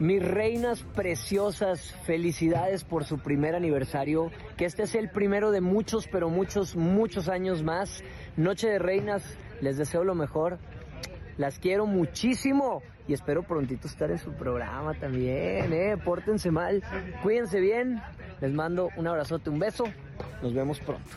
Mis reinas preciosas, felicidades por su primer aniversario. Que este es el primero de muchos, pero muchos, muchos años más. Noche de reinas, les deseo lo mejor. Las quiero muchísimo y espero prontito estar en su programa también, ¿eh? Pórtense mal, cuídense bien. Les mando un abrazote, un beso. Nos vemos pronto.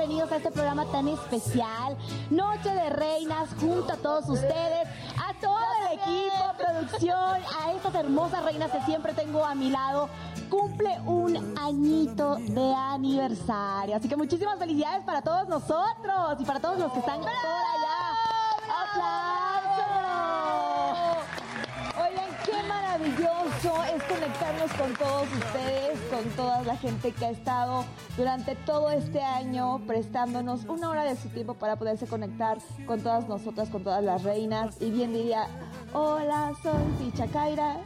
Bienvenidos a este programa tan especial, Noche de Reinas, junto a todos ustedes, a todo el equipo, producción, a estas hermosas reinas que siempre tengo a mi lado. Cumple un añito de aniversario. Así que muchísimas felicidades para todos nosotros y para todos los que están por allá. ¡Aplausos! Oigan, qué maravilloso es conectarnos con todos ustedes, con toda la gente que ha estado durante todo este año prestándonos una hora de su tiempo para poderse conectar con todas nosotras, con todas las reinas. Y bien diría, hola, soy Picha Kaira.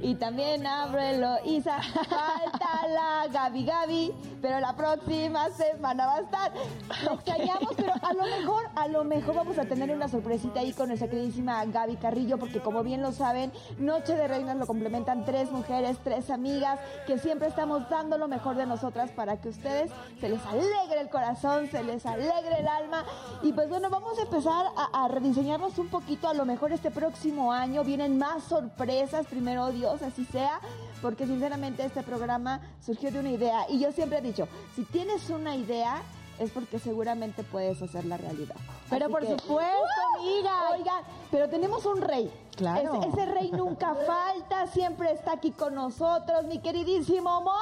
Y también ábrelo, Isa. Falta la Gaby Gaby, pero la próxima semana va a estar. Nos callamos, pero a lo mejor, a lo mejor vamos a tener una sorpresita ahí con nuestra queridísima Gaby Carrillo, porque como bien lo saben, Noche de Reinas lo complementan tres mujeres, tres amigas, que siempre estamos dando lo mejor de nosotras para que ustedes se les alegre el corazón, se les alegre el alma. Y pues bueno, vamos a empezar a, a rediseñarnos un poquito, a lo mejor este próximo año vienen más sorpresas, primero Dios, así sea, porque sinceramente este programa surgió de una idea. Y yo siempre he dicho, si tienes una idea, es porque seguramente puedes hacerla realidad. Pero Así por que- supuesto, amiga. Oigan, pero tenemos un rey. Claro. Ese, ese rey nunca falta, siempre está aquí con nosotros, mi queridísimo Moy.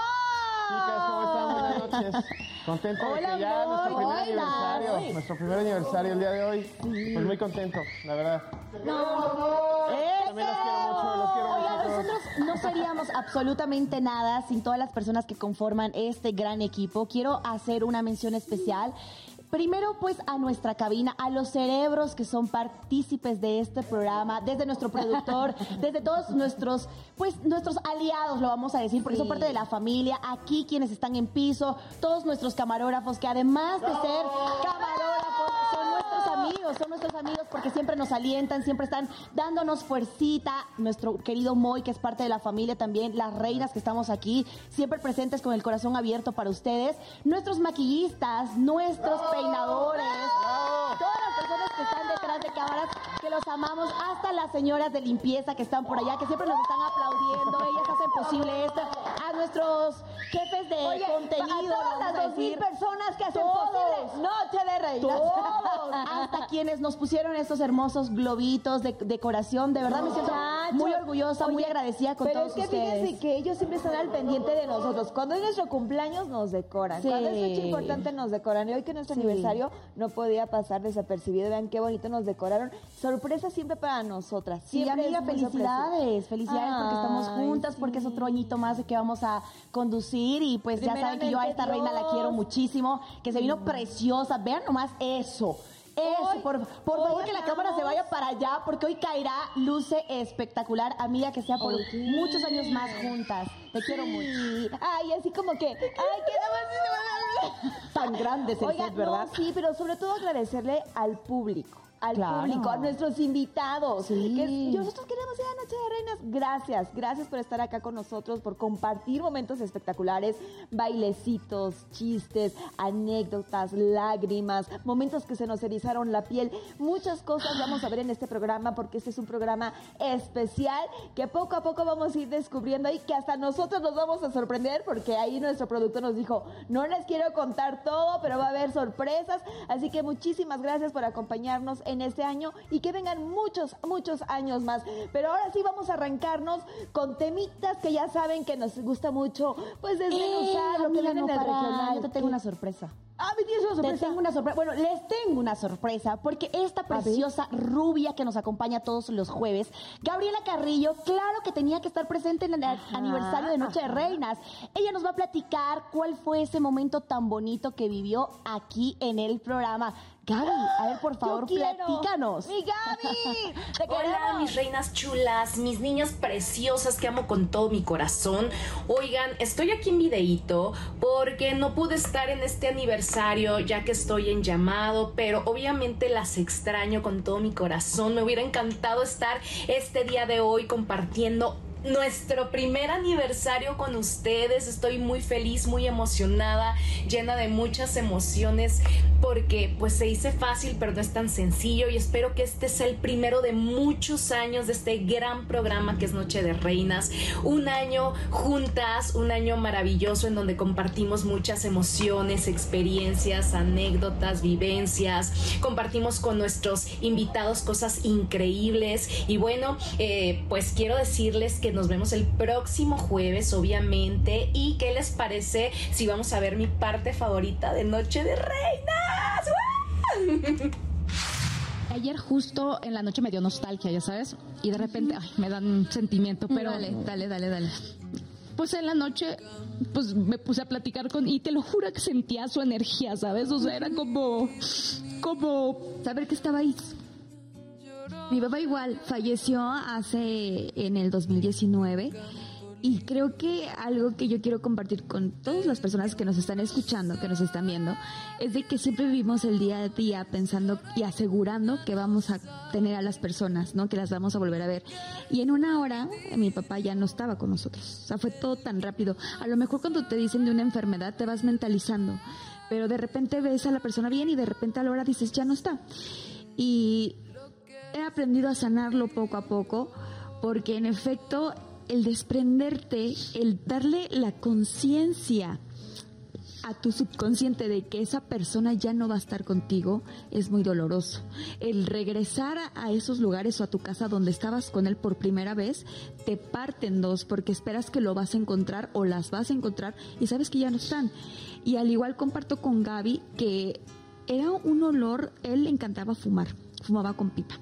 Chicas, ¿cómo están? Buenas noches. Contento de Hola, que ya Moy. nuestro primer Hola. aniversario, nuestro primer aniversario el día de hoy. Pues muy contento, la verdad. También los quiero mucho, los quiero mucho. Oigan, a todos. nosotros no seríamos absolutamente nada sin todas las personas que conforman este gran equipo. Quiero hacer una mención especial. Primero, pues, a nuestra cabina, a los cerebros que son partícipes de este programa, desde nuestro productor, desde todos nuestros, pues, nuestros aliados, lo vamos a decir, porque son parte de la familia, aquí quienes están en piso, todos nuestros camarógrafos, que además de ser camarógrafos, son nuestros amigos, son nuestros amigos porque siempre nos alientan, siempre están dándonos fuercita. Nuestro querido Moy, que es parte de la familia también, las reinas que estamos aquí, siempre presentes con el corazón abierto para ustedes. Nuestros maquillistas, nuestros peinadores, todas las personas que están detrás de cámaras, que los amamos, hasta las señoras de limpieza que están por allá, que siempre nos están aplaudiendo, ellas hacen posible esto. A nuestros jefes de Oye, contenido, a todas las a dos mil decir. personas que hacen Todos. posible Noche de Reinas. Todos, hasta quienes nos pusieron estos hermosos globitos de decoración. De verdad me siento muy orgullosa, muy agradecida con pero todos es que ustedes. fíjense que ellos siempre están al pendiente de nosotros. Cuando es nuestro cumpleaños nos decoran. Sí. Cuando es fecha importante nos decoran. Y hoy que es nuestro Sí. aniversario no podía pasar desapercibido. Vean qué bonito nos decoraron. Sorpresa siempre para nosotras. Sí, Siempre amiga, muy sorpresiva. felicidades, felicidades porque estamos juntas, porque es otro añito más de que vamos a conducir y pues ya saben que yo a esta reina la quiero muchísimo, que se vino preciosa, vean nomás eso. Eso, Hoy- por, por hoy favor que la cámara se vaya para allá porque hoy caerá luce espectacular, amiga, que sea por muchos años más juntas. Te quiero mucho. Ay, así como que, ay, quedamos Tan grande es el Oigan, set, ¿verdad? no, sí, pero sobre todo agradecerle al público. Al Claro. público, a nuestros invitados. Sí. Que nosotros queremos ir a Noche de Reinas. Gracias, gracias por estar acá con nosotros, por compartir momentos espectaculares, bailecitos, chistes, anécdotas, lágrimas, momentos que se nos erizaron la piel. Muchas cosas vamos a ver en este programa porque este es un programa especial que poco a poco vamos a ir descubriendo y que hasta nosotros nos vamos a sorprender porque ahí nuestro productor nos dijo, no les quiero contar todo, pero va a haber sorpresas. Así que muchísimas gracias por acompañarnos en este año y que vengan muchos, muchos años más. Pero ahora sí vamos a arrancarnos con temitas que ya saben que nos gusta mucho, pues desmenuzar lo que viene no en regional. Yo te tengo una sorpresa. Ah, me tienes una Te sorpresa. tengo una sorpresa. Bueno, les tengo una sorpresa porque esta preciosa rubia que nos acompaña todos los jueves, Gabriela Carrillo, claro que tenía que estar presente en el aniversario de Noche de Reinas. Ella nos va a platicar cuál fue ese momento tan bonito que vivió aquí en el programa. Gaby, a ver, por favor, platícanos. ¡Mi Gaby! ¡Te Hola, mis reinas chulas, mis niñas preciosas que amo con todo mi corazón. Oigan, estoy aquí en videíto porque no pude estar en este aniversario ya que estoy en llamado, pero obviamente las extraño con todo mi corazón. Me hubiera encantado estar este día de hoy compartiendo nuestro primer aniversario con ustedes. Estoy muy feliz, muy emocionada, llena de muchas emociones porque pues se dice fácil pero no es tan sencillo y espero que este sea el primero de muchos años de este gran programa que es Noche de Reinas. Un año juntas, un año maravilloso en donde compartimos muchas emociones, experiencias, anécdotas, vivencias. Compartimos con nuestros invitados cosas increíbles y bueno, eh, pues quiero decirles que nos vemos el próximo jueves, obviamente. ¿Y qué les parece si vamos a ver mi parte favorita de Noche de Reinas? Ayer justo en la noche me dio nostalgia, ya sabes, y de repente me dan un sentimiento, pero... Dale, dale, dale, dale. Pues en la noche, pues me puse a platicar con, y te lo juro que sentía su energía, ¿sabes? O sea, era como, como... Saber que estaba ahí. Mi papá igual falleció hace en el 2019 y creo que algo que yo quiero compartir con todas las personas que nos están escuchando, que nos están viendo, es de que siempre vivimos el día a día pensando y asegurando que vamos a tener a las personas, ¿no? Que las vamos a volver a ver. Y en una hora mi papá ya no estaba con nosotros. O sea, fue todo tan rápido. A lo mejor cuando te dicen de una enfermedad te vas mentalizando, pero de repente ves a la persona bien y de repente a la hora dices, ya no está. Y aprendido a sanarlo poco a poco, porque en efecto el desprenderte, el darle la conciencia a tu subconsciente de que esa persona ya no va a estar contigo es muy doloroso. El regresar a esos lugares o a tu casa donde estabas con él por primera vez te parte en dos porque esperas que lo vas a encontrar o las vas a encontrar y sabes que ya no están. Y al igual comparto con Gaby que era un olor, él le encantaba fumar fumaba con pipa.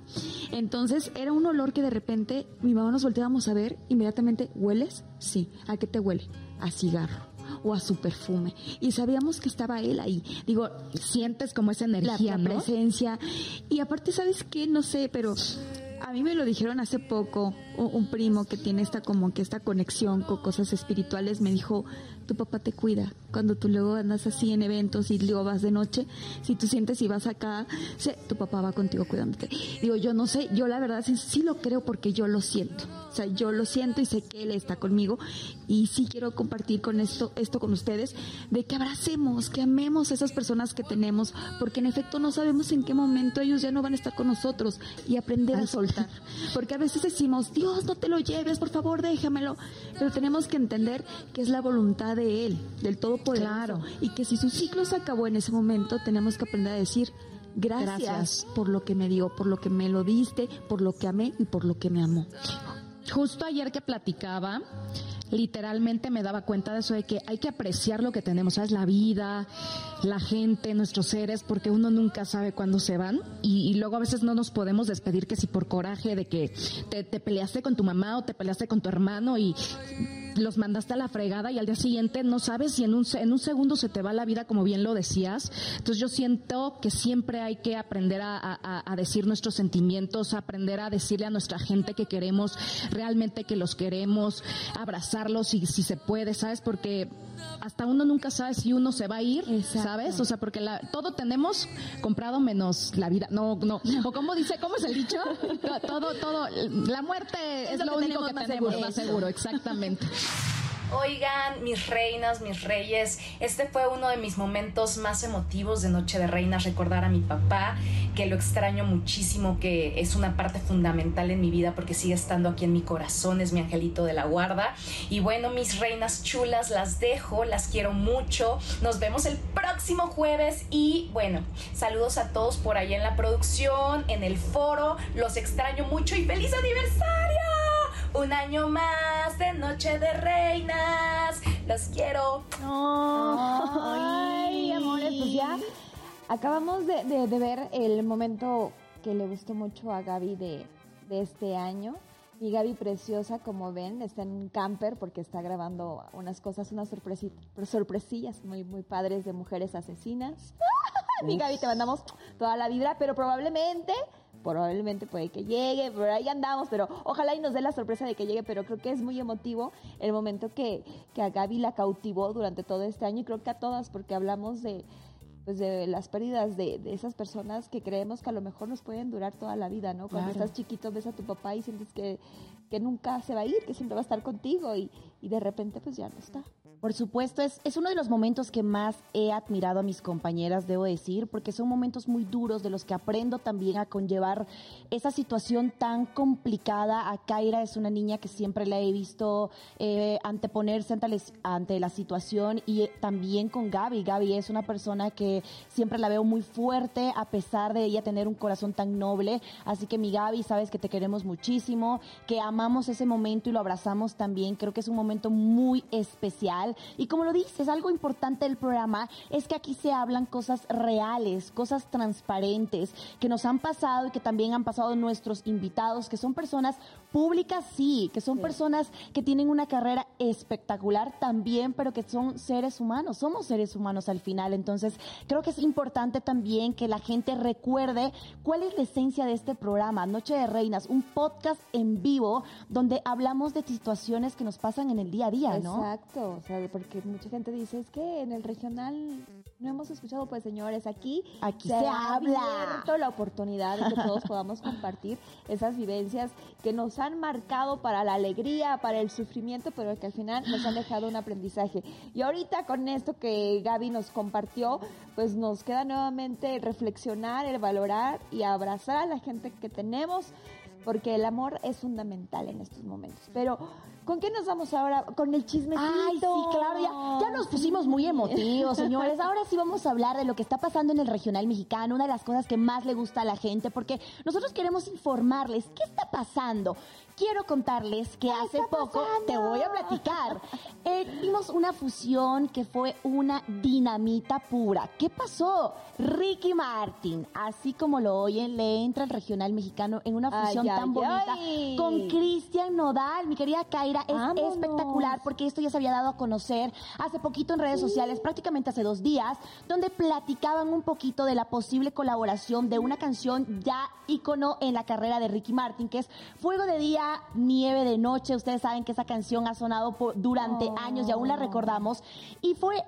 Entonces era un olor que de repente mi mamá nos volteábamos a ver, inmediatamente, ¿hueles? Sí. ¿A qué te huele? A cigarro o a su perfume. Y sabíamos que estaba él ahí. Digo, sientes como esa energía, la, presencia. Y aparte, ¿sabes qué? No sé, pero a mí me lo dijeron hace poco, un primo que tiene esta como que esta conexión con cosas espirituales me dijo, tu papá te cuida. Cuando tú luego andas así en eventos y luego vas de noche, si tú sientes y vas acá, sé, tu papá va contigo cuidándote. Digo, yo no sé, yo la verdad sí, sí, lo creo porque yo lo siento. O sea, yo lo siento y sé que él está conmigo y sí quiero compartir con esto, esto con ustedes, de que abracemos, que amemos a esas personas que tenemos, porque en efecto no sabemos en qué momento ellos ya no van a estar con nosotros y aprender a soltar. Porque a veces decimos, Dios, no te lo lleves, por favor, déjamelo. Pero tenemos que entender que es la voluntad de Él, del Todopoderoso. Claro. Y que si su ciclo se acabó en ese momento, tenemos que aprender a decir, gracias, gracias por lo que me dio, por lo que me lo diste, por lo que amé y por lo que me amó. Justo ayer que platicaba, literalmente me daba cuenta de eso, de que hay que apreciar lo que tenemos, ¿sabes? La vida, la gente, nuestros seres, porque uno nunca sabe cuándo se van y, luego a veces no nos podemos despedir que si por coraje de que te, te peleaste con tu mamá o te peleaste con tu hermano y los mandaste a la fregada y al día siguiente no sabes si en un, en un segundo se te va la vida, como bien lo decías. Entonces yo siento que siempre hay que aprender a, a, decir nuestros sentimientos, aprender a decirle a nuestra gente que queremos, realmente que los queremos, abrazarlos si, si se puede, ¿sabes? Porque hasta uno nunca sabe si uno se va a ir, ¿sabes? O sea, porque la, todo tenemos comprado menos la vida. No, no. O como dice, ¿cómo es el dicho? Todo, todo, la muerte es, lo, único que tenemos más seguro, exactamente. Oigan, mis reinas, mis reyes, este fue uno de mis momentos más emotivos de Noche de Reinas, recordar a mi papá, que lo extraño muchísimo, que es una parte fundamental en mi vida porque sigue estando aquí en mi corazón, es mi angelito de la guarda. Y bueno, mis reinas chulas, las dejo, las quiero mucho. Nos vemos el próximo jueves y bueno, saludos a todos por ahí en la producción, en el foro, los extraño mucho y feliz aniversario. Un año más de Noche de Reinas. Los quiero. ay, amores, pues ya acabamos de, ver el momento que le gustó mucho a Gaby de, este año. Y Gaby preciosa, como ven, está en un camper porque está grabando unas cosas, unas sorpresillas muy, muy padres de mujeres asesinas. mi Gaby, te mandamos toda la vibra, pero probablemente probablemente puede que llegue, pero ahí andamos, pero ojalá y nos dé la sorpresa de que llegue, pero creo que es muy emotivo el momento que, que a Gaby la cautivó durante todo este año y creo que a todas, porque hablamos de, pues de las pérdidas de, de esas personas que creemos que a lo mejor nos pueden durar toda la vida, ¿no? Cuando Claro. estás chiquito ves a tu papá y sientes que, que nunca se va a ir, que siempre va a estar contigo y, y de repente pues ya no está. Por supuesto, es, es uno de los momentos que más he admirado a mis compañeras, debo decir, porque son momentos muy duros de los que aprendo también a conllevar esa situación tan complicada. A Kaira es una niña que siempre la he visto eh, anteponerse ante, ante la situación y eh, también con Gaby. Gaby es una persona que siempre la veo muy fuerte a pesar de ella tener un corazón tan noble. Así que mi Gaby, sabes que te queremos muchísimo, que amamos ese momento y lo abrazamos también. Creo que es un momento muy especial. Y como lo dices, algo importante del programa es que aquí se hablan cosas reales, cosas transparentes que nos han pasado y que también han pasado nuestros invitados, que son personas públicas, sí, que son personas que tienen una carrera espectacular también, pero que son seres humanos, somos seres humanos al final. Entonces, creo que es importante también que la gente recuerde cuál es la esencia de este programa, Noche de Reinas, un podcast en vivo donde hablamos de situaciones que nos pasan en el día a día, ¿no? Exacto, o sea, porque mucha gente dice, es que en el regional no hemos escuchado, pues señores, aquí, Aquí se ha habla. abierto la oportunidad de que todos podamos compartir esas vivencias que nos han marcado para la alegría, para el sufrimiento, pero que al final nos han dejado un aprendizaje. Y ahorita con esto que Gaby nos compartió, pues nos queda nuevamente el reflexionar, el valorar y abrazar a la gente que tenemos, porque el amor es fundamental en estos momentos. Pero, ¿con qué nos vamos ahora? Con el chismecito. Ay, sí, claro, ya, ya nos pusimos muy emotivos, señores. Ahora sí vamos a hablar de lo que está pasando en el regional mexicano, una de las cosas que más le gusta a la gente, porque nosotros queremos informarles qué está pasando. Quiero contarles que hace poco, te voy a platicar, eh, vimos una fusión que fue una dinamita pura. ¿Qué pasó? Ricky Martin, así como lo oyen, le entra el regional mexicano en una fusión Ay, tan ay, bonita ay. con Cristian Nodal. Mi querida Kaira, es Vámonos. espectacular porque esto ya se había dado a conocer hace poquito en redes sociales, prácticamente hace dos días, donde platicaban un poquito de la posible colaboración de una canción ya ícono en la carrera de Ricky Martin, que es Fuego de Día, Nieve de Noche. Ustedes saben que esa canción ha sonado por- durante Oh. años y aún la recordamos. Y fue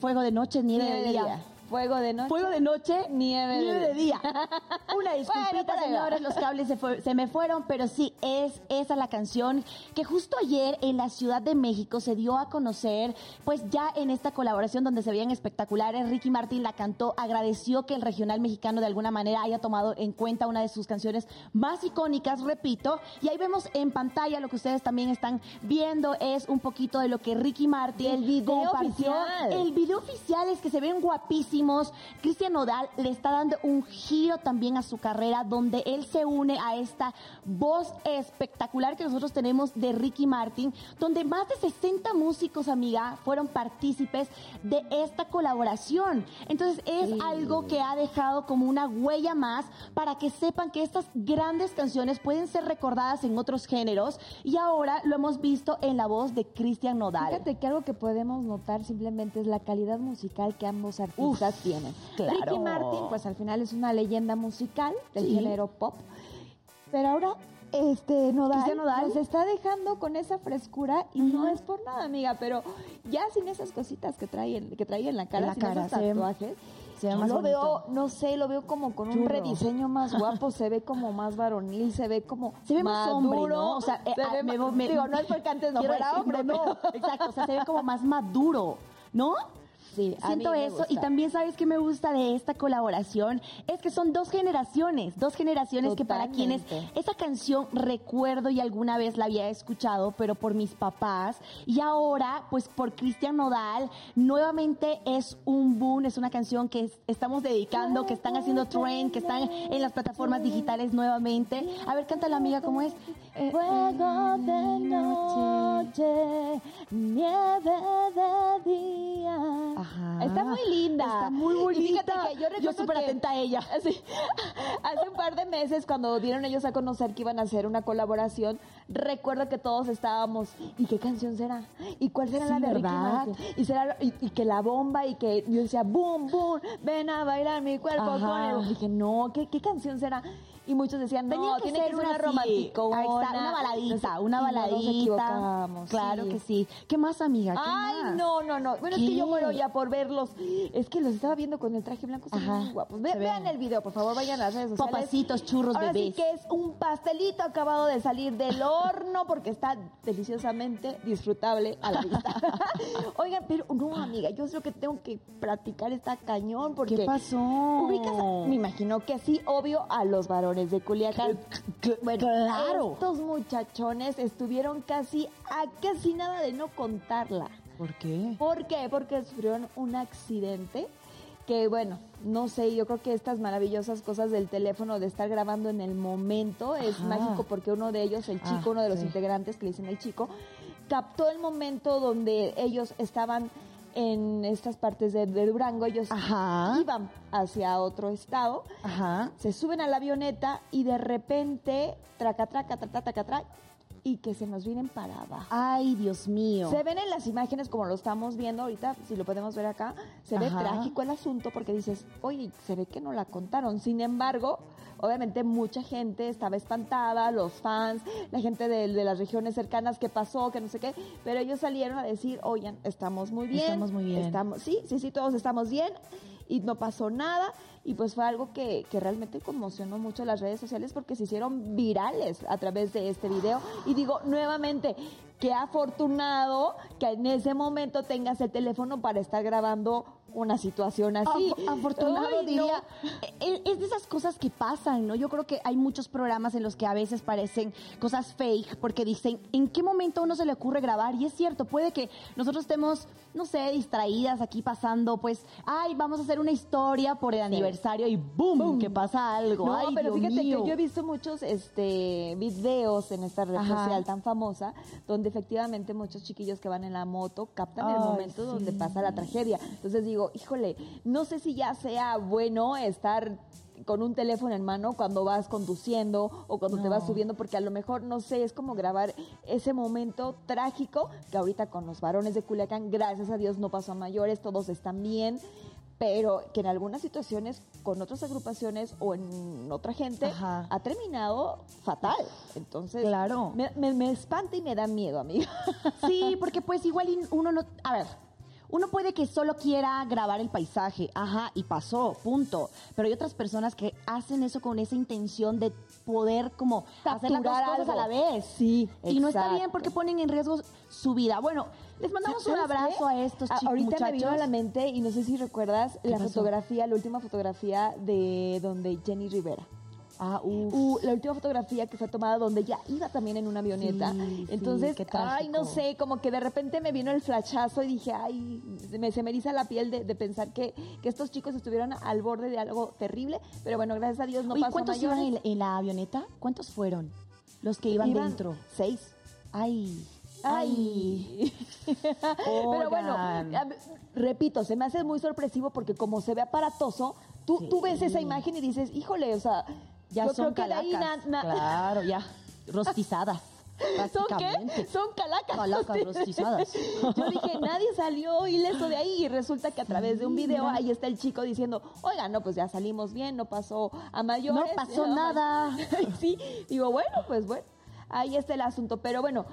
Fuego de Noche, Nieve, de Día. Fuego de noche. Fuego de noche, Nieve de de día. Una disculpita, Bueno, señores, los cables se, fue- se me fueron, pero sí, es esa la canción que justo ayer en la Ciudad de México se dio a conocer, pues ya en esta colaboración donde se veían espectaculares, Ricky Martin la cantó, agradeció que el regional mexicano de alguna manera haya tomado en cuenta una de sus canciones más icónicas, repito, y ahí vemos en pantalla lo que ustedes también están viendo es un poquito de lo que Ricky Martin El video compartió. oficial. El video oficial es que se ven guapísimos. Cristian Nodal le está dando un giro también a su carrera donde él se une a esta voz espectacular que nosotros tenemos de Ricky Martin, donde más de 60 músicos, amiga, fueron partícipes de esta colaboración. Entonces es algo que ha dejado como una huella más para que sepan que estas grandes canciones pueden ser recordadas en otros géneros y ahora lo hemos visto en la voz de Cristian Nodal. Fíjate que algo que podemos notar simplemente es la calidad musical que ambos artistas tienen. claro. Ricky Martin, pues al final es una leyenda musical del Sí. género pop. Pero ahora, este, Nodal, Nodal. nos está dejando con esa frescura y no es por nada, amiga, pero ya sin esas cositas que trae en, que trae en la cara, la sin cara, esos se ve- tatuajes, se ve yo más lo bonito. veo, no sé, lo veo como con un rediseño más guapo, se ve como más varonil, se ve como Se ve más hombre, maduro, ¿no? O sea, eh, se ah, ve me- ma- me- digo, no es porque antes no fuera hombre, no, exacto, o sea, se ve como más maduro, ¿no? Sí, a Siento mí me eso gusta. y también sabes que me gusta de esta colaboración es que son dos generaciones, dos generaciones que para quienes esa canción recuerdo y alguna vez la había escuchado, pero por mis papás y ahora pues por Cristian Nodal nuevamente es un boom, es una canción que es- estamos dedicando, que están haciendo trend, que están en las plataformas digitales nuevamente. A ver, canta la amiga cómo es. Eh, Fuego de noche, nieve de día. Ajá. Está muy linda. Está muy Y bonita. fíjate que yo recuerdo súper que- atenta a ella. Sí. Hace un par de meses, cuando dieron ellos a conocer que iban a hacer una colaboración, recuerdo que todos estábamos, ¿y qué canción será? ¿Y cuál será Sí, la de Ricky ¿verdad? Martin? ¿Y, será, y, y que la bomba y que yo decía, boom, boom, ven a bailar mi cuerpo Ajá. con él. Dije, no, ¿qué, qué canción será? Y muchos decían, no, Tenía que tiene ser que ser una romántica. ahí está, una baladita, una baladita. Claro que sí. ¿Qué más, amiga? ¿Qué Ay, más? no, no, no. Bueno, es que yo muero ya por verlos. Es que los estaba viendo con el traje blanco. Son muy guapos. Ve- vean el video, por favor, vayan a las redes sociales. Papacitos, churros, Ahora bebés. sí que es un pastelito acabado de salir del horno porque está deliciosamente disfrutable a la vista. Oigan, pero no, amiga, yo creo que tengo que practicar esta cañón porque... ¿Qué pasó? Ubicas, me imagino que sí, obvio, a los varones de Culiacán. Bueno, claro. Estos muchachones estuvieron casi a casi nada de no contarla. ¿Por qué? ¿Por qué? Porque sufrieron un accidente que, bueno, no sé, yo creo que estas maravillosas cosas del teléfono, de estar grabando en el momento, es Ajá. mágico porque uno de ellos, el chico, Ah, uno de los sí. integrantes que le dicen el chico, captó el momento donde ellos estaban en estas partes de, de Durango, ellos Ajá. iban hacia otro estado, Ajá. se suben a la avioneta y de repente, traca, traca, traca, traca, traca, y que se nos vienen para abajo. Ay, Dios mío. Se ven en las imágenes como lo estamos viendo ahorita, si lo podemos ver acá, se ve Ajá. trágico el asunto porque dices, oye, se ve que no la contaron. Sin embargo, obviamente mucha gente estaba espantada, los fans, la gente de, de las regiones cercanas que pasó, que no sé qué, pero ellos salieron a decir, oigan, estamos muy bien. Estamos muy bien. Estamos, sí, sí, sí, todos estamos bien y no pasó nada. Y pues fue algo que, que realmente conmocionó mucho las redes sociales porque se hicieron virales a través de este video. Y digo nuevamente, qué afortunado que en ese momento tengas el teléfono para estar grabando una situación así. Af- afortunado Ay, diría, e- es de esas cosas que pasan, ¿no? Yo creo que hay muchos programas en los que a veces parecen cosas fake porque dicen, ¿en qué momento a uno se le ocurre grabar? Y es cierto, puede que nosotros estemos, no sé, distraídas aquí pasando, pues, ay, vamos a hacer una historia por el aniversario y ¡boom! que pasa algo. No, ay, pero Dios fíjate mío. que yo he visto muchos este videos en esta red Ajá. social tan famosa donde efectivamente muchos chiquillos que van en la moto captan el momento sí. donde pasa la tragedia. Entonces digo, híjole, no sé si ya sea bueno estar con un teléfono en mano cuando vas conduciendo o cuando te vas subiendo, porque a lo mejor, no sé, es como grabar ese momento trágico que ahorita con los varones de Culiacán, gracias a Dios, no pasó a mayores, todos están bien, pero que en algunas situaciones con otras agrupaciones o en otra gente Ajá. ha terminado fatal. Entonces, Claro. me, me- me espanta y me da miedo, amiga. Sí, porque pues igual uno no... A ver, uno puede que solo quiera grabar el paisaje, ajá, y pasó, punto. Pero hay otras personas que hacen eso con esa intención de poder como hacer las dos cosas algo. a la vez. Sí, Y no está bien porque ponen en riesgo su vida. Bueno, les mandamos un ¿Sabes abrazo qué? a estos chicos Ahorita muchachos. me vino a la mente, y no sé si recuerdas, la pasó? fotografía, la última fotografía de donde Jenny Rivera. Ah, uf. Uh, la última fotografía que fue tomada donde ella iba también en una avioneta. Sí, sí, Entonces, qué ay, no sé, como que de repente me vino el flachazo y dije, ay, me, se me eriza la piel de, de pensar que, que estos chicos estuvieron al borde de algo terrible. Pero bueno, gracias a Dios no Oye, pasó ¿cuántos iban en, en la avioneta? ¿Cuántos fueron los que iban, Iban dentro? Seis. Ay, Ay. Pero bueno, repito, se me hace muy sorpresivo porque como se ve aparatoso, tú, tú ves esa imagen y dices, híjole, o sea, ya yo son creo que de ahí calacas. na- na- Claro, ya, rostizadas. ¿Son qué? Son calacas. Calacas rostizadas. Yo dije, nadie salió ileso de ahí. Y resulta que a través de un video ahí está el chico diciendo, oiga, no, pues ya salimos bien, no pasó a mayores. No pasó nada. sí, digo, bueno, pues bueno, ahí está el asunto. Pero bueno,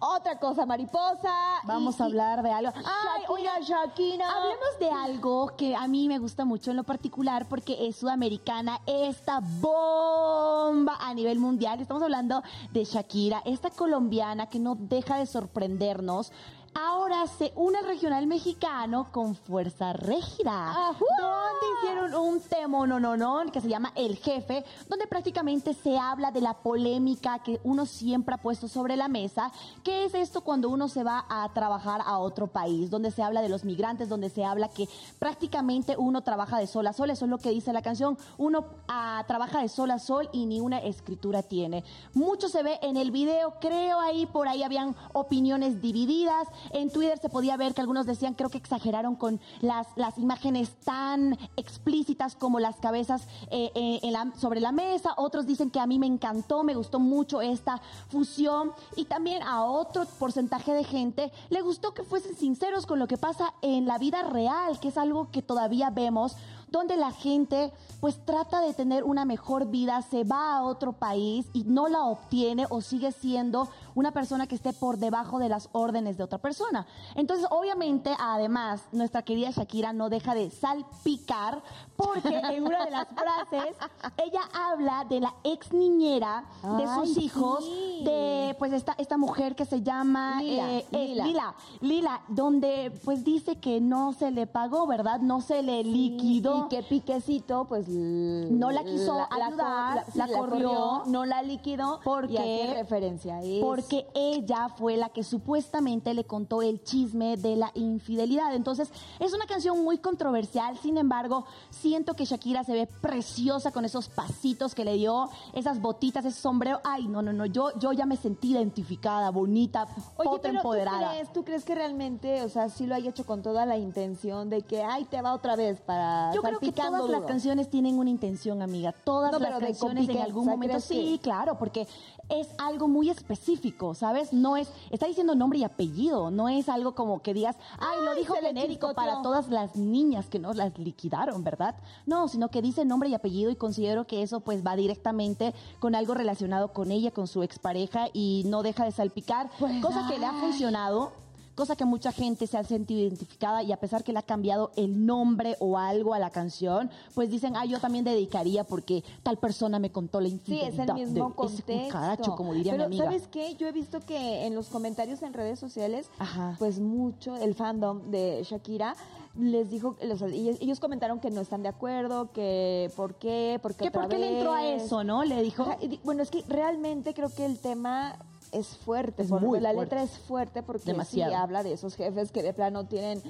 otra cosa, mariposa. Vamos y- a hablar de algo. Ay, Shakira, oiga, Shakira. Hablemos de algo que a mí me gusta mucho en lo particular porque es sudamericana esta bomba a nivel mundial. Estamos hablando de Shakira, esta colombiana que no deja de sorprendernos. Ahora se une al regional mexicano con Fuerza Régida, ¡Ajú! donde hicieron un tema no, no, no, que se llama El Jefe, donde prácticamente se habla de la polémica que uno siempre ha puesto sobre la mesa, que es esto cuando uno se va a trabajar a otro país, donde se habla de los migrantes, donde se habla que prácticamente uno trabaja de sol a sol, eso es lo que dice la canción, uno ah, trabaja de sol a sol y ni una escritura tiene. Mucho se ve en el video, creo ahí por ahí habían opiniones divididas, En Twitter se podía ver que algunos decían, creo que exageraron con las, las imágenes tan explícitas como las cabezas eh, eh, sobre la mesa. Otros dicen que a mí me encantó, me gustó mucho esta fusión. Y también a otro porcentaje de gente le gustó que fuesen sinceros con lo que pasa en la vida real, que es algo que todavía vemos donde la gente pues trata de tener una mejor vida, se va a otro país y no la obtiene o sigue siendo una persona que esté por debajo de las órdenes de otra persona. Entonces, obviamente, además, nuestra querida Shakira no deja de salpicar porque en una de las frases ella habla de la ex niñera de sus hijos, sí. de pues esta, esta mujer que se llama Lila, eh, Lila. Lila, Lila, donde pues dice que no se le pagó, ¿verdad? No se le liquidó. Y que Piquecito, pues. No la quiso ayudar, sí, la corrió. no la liquidó. Porque- y hace referencia a eso. Porque ella fue la que supuestamente le contó el chisme de la infidelidad. Entonces, es una canción muy controversial. Sin embargo, siento que Shakira se ve preciosa con esos pasitos que le dio, esas botitas, ese sombrero. Ay, no, no, no. Yo, yo ya me sentí identificada, bonita, Oye, pero empoderada. ¿tú crees, ¿tú crees que realmente, o sea, sí lo haya hecho con toda la intención de que, ay, te va otra vez para Yo creo que todas las duro"? canciones tienen una intención, amiga. Todas No, las canciones en algún o sea, momento ¿crees sí, que- claro, porque es algo muy específico, ¿sabes? No es está diciendo nombre y apellido, no es algo como que digas, "Ay, lo dijo genérico chiscoteó". para todas las niñas que no las liquidaron, ¿verdad? No, sino que dice nombre y apellido y considero que eso pues va directamente con algo relacionado con ella, con su expareja y no deja de salpicar, Pues, cosa que le ha funcionado cosa que mucha gente se ha sentido identificada y a pesar que le ha cambiado el nombre o algo a la canción, pues dicen, ah, yo también dedicaría porque tal persona me contó la Sí, infidelidad es el mismo de contexto. cucaracho, como diría Pero, mi amiga. ¿sabes qué? Yo he visto que en los comentarios en redes sociales, Ajá. pues mucho, el fandom de Shakira les dijo, los- ellos, comentaron que no están de acuerdo, que por qué, por qué ¿Que otra ¿Por qué le entró a eso, no? Le dijo. Bueno, es que realmente creo que el tema es fuerte. Es por- muy la fuerte. letra es fuerte porque Demasiado. sí habla de esos jefes que de plano tienen,